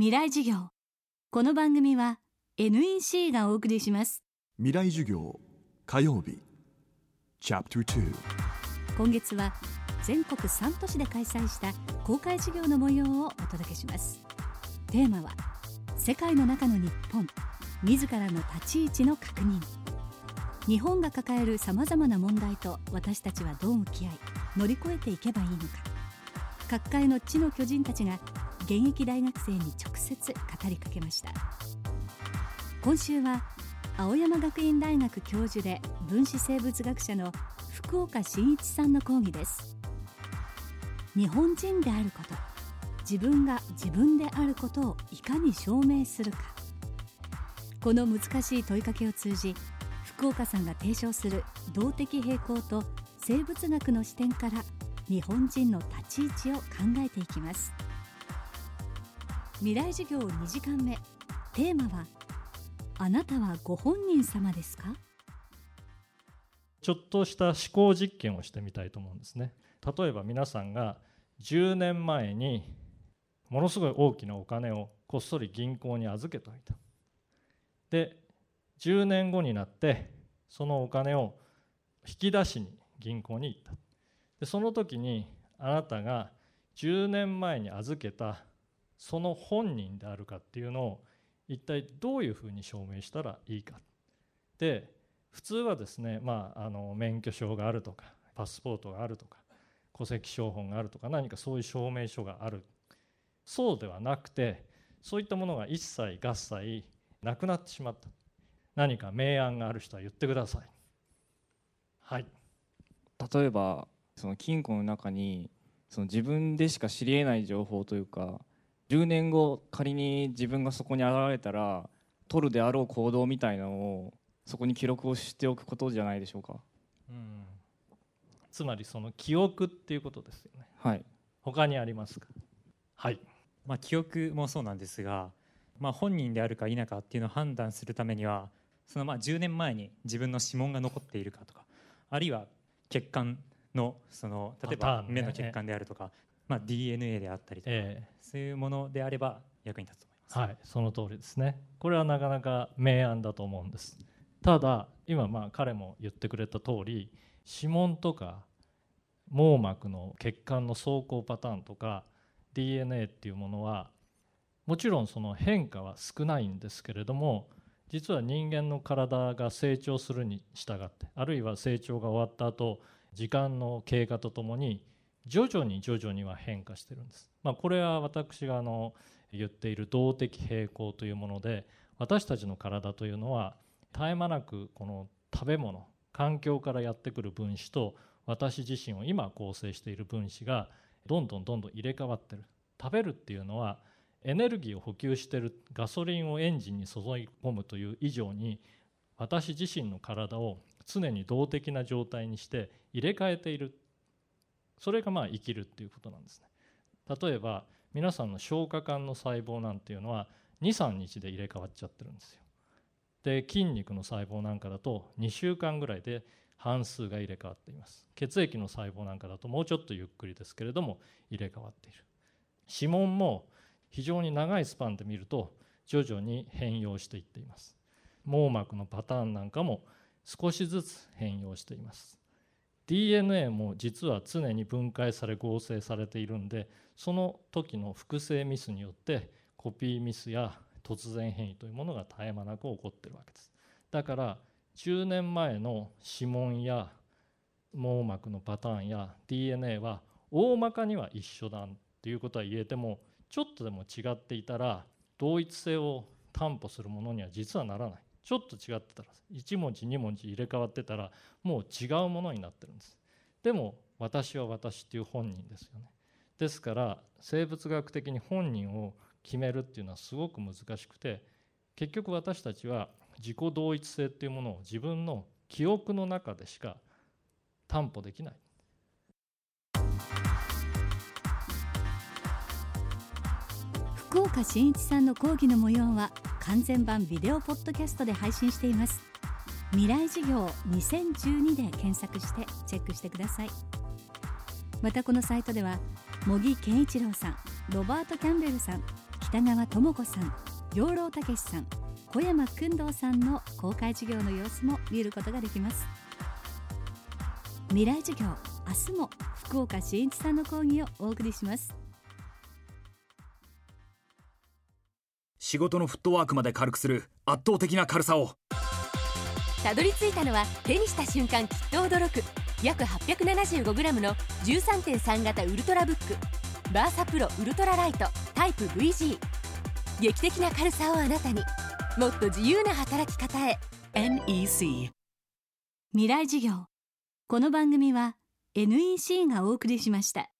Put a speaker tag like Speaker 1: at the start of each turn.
Speaker 1: 未来授業。この番組は NEC がお送りします。
Speaker 2: 未来授業火曜日。
Speaker 1: 今月は全国3都市で開催した公開授業の模様をお届けします。テーマは世界の中の日本自らの立ち位置の確認。日本が抱えるさまざまな問題と私たちはどう向き合い乗り越えていけばいいのか。各界の地の巨人たちが現役大学生に直接語りかけました。今週は青山学院大学教授で分子生物学者の福岡伸一さんの講義です。日本人であること自分が自分であることをいかに証明するか。この難しい問いかけを通じ福岡さんが提唱する動的平衡と生物学の視点から日本人の立ち位置を考えていきます。未来授業2時間目。テーマはあなたはご本人様ですか？
Speaker 3: ちょっとした思考実験をしてみたいと思うんですね。例えば皆さんが10年前にものすごい大きなお金をこっそり銀行に預けておいた。で10年後になってそのお金を引き出しに銀行に行った。でその時にあなたが10年前に預けたその本人であるかっていうのを一体どういうふうに証明したらいいか。で普通はですね、まあ、あの免許証があるとかパスポートがあるとか戸籍標本があるとか何かそういう証明書がある。そうではなくてそういったものが一切合切なくなってしまった。何か明暗がある人は言ってください。はい。
Speaker 4: 例えばその金庫の中にその自分でしか知りえない情報というか10年後仮に自分がそこに現れたら取るであろう行動みたいなのをそこに記録をしておくことじゃないでしょうか、うん、
Speaker 3: つまりその記憶っていうことですよね。
Speaker 4: はい。
Speaker 3: 他にありますか？はい。
Speaker 5: まあ記憶もそうなんですが、まあ、本人であるか否かっていうのを判断するためにはそのまあ10年前に自分の指紋が残っているかとかあるいは血管のその例えば目の血管であるとか、まあ、DNA であったりとか、えー、そういうものであれば役に立つと思います。
Speaker 3: はい、その通りですね。これはなかなか明暗だと思うんです。ただ今まあ彼も言ってくれた通り指紋とか網膜の血管の走行パターンとか DNA っていうものはもちろんその変化は少ないんですけれども実は人間の体が成長するに従ってあるいは成長が終わった後時間の経過とともに徐々に徐々には変化してるんです。まあ、これは私があの言っている動的平衡というもので私たちの体というのは絶え間なくこの食べ物環境からやってくる分子と私自身を今構成している分子がどんどんどんどん入れ替わってる食べるっていうのはエネルギーを補給してるガソリンをエンジンに注ぎ込むという以上に私自身の体を常に動的な状態にして入れ替えているそれがまあ生きるっていうことなんですね。例えば皆さんの消化管の細胞なんていうのは23日で入れ替わっちゃってるんですよ。で筋肉の細胞なんかだと2週間ぐらいで半数が入れ替わっています。血液の細胞なんかだともうちょっとゆっくりですけれども入れ替わっている。指紋も非常に長いスパンで見ると徐々に変容していっています。網膜のパターンなんかも少しずつ変容しています。DNA も実は常に分解され合成されているんでその時の複製ミスによってコピーミスや突然変異というものが絶え間なく起こってるわけです。だから10年前の指紋や網膜のパターンや DNA は大まかには一緒だっていうことは言えてもちょっとでも違っていたら同一性を担保するものには実はならない。ちょっと違ってたら1文字2文字入れ替わってたらもう違うものになってるんです。でも私は私っていう本人ですよね。ですから生物学的に本人を決めるっていうのはすごく難しくて結局私たちは自己同一性っていうものを自分の記憶の中でしか担保できない。
Speaker 1: 福岡伸一さんの講義の模様は完全版ビデオポッドキャストで配信しています。未来事業2012で検索してチェックしてください。またこのサイトでは茂木健一郎さんロバート・キャンベルさん北川智子さん養老孟さん小山君堂さんの公開授業の様子も見ることができます。未来授業明日も福岡伸一さんの講義をお送りします。
Speaker 6: 仕事のフットワークまで軽くする圧倒的な軽さを。
Speaker 7: たどり着いたのは手にした瞬間きっと驚く。約 875g の13.3型ウルトラブック。バーサプロウルトラライトタイプ VG 劇的な軽さをあなたに。もっと自由な働き方へ。
Speaker 1: NEC 未来授業。この番組は NEC がお送りしました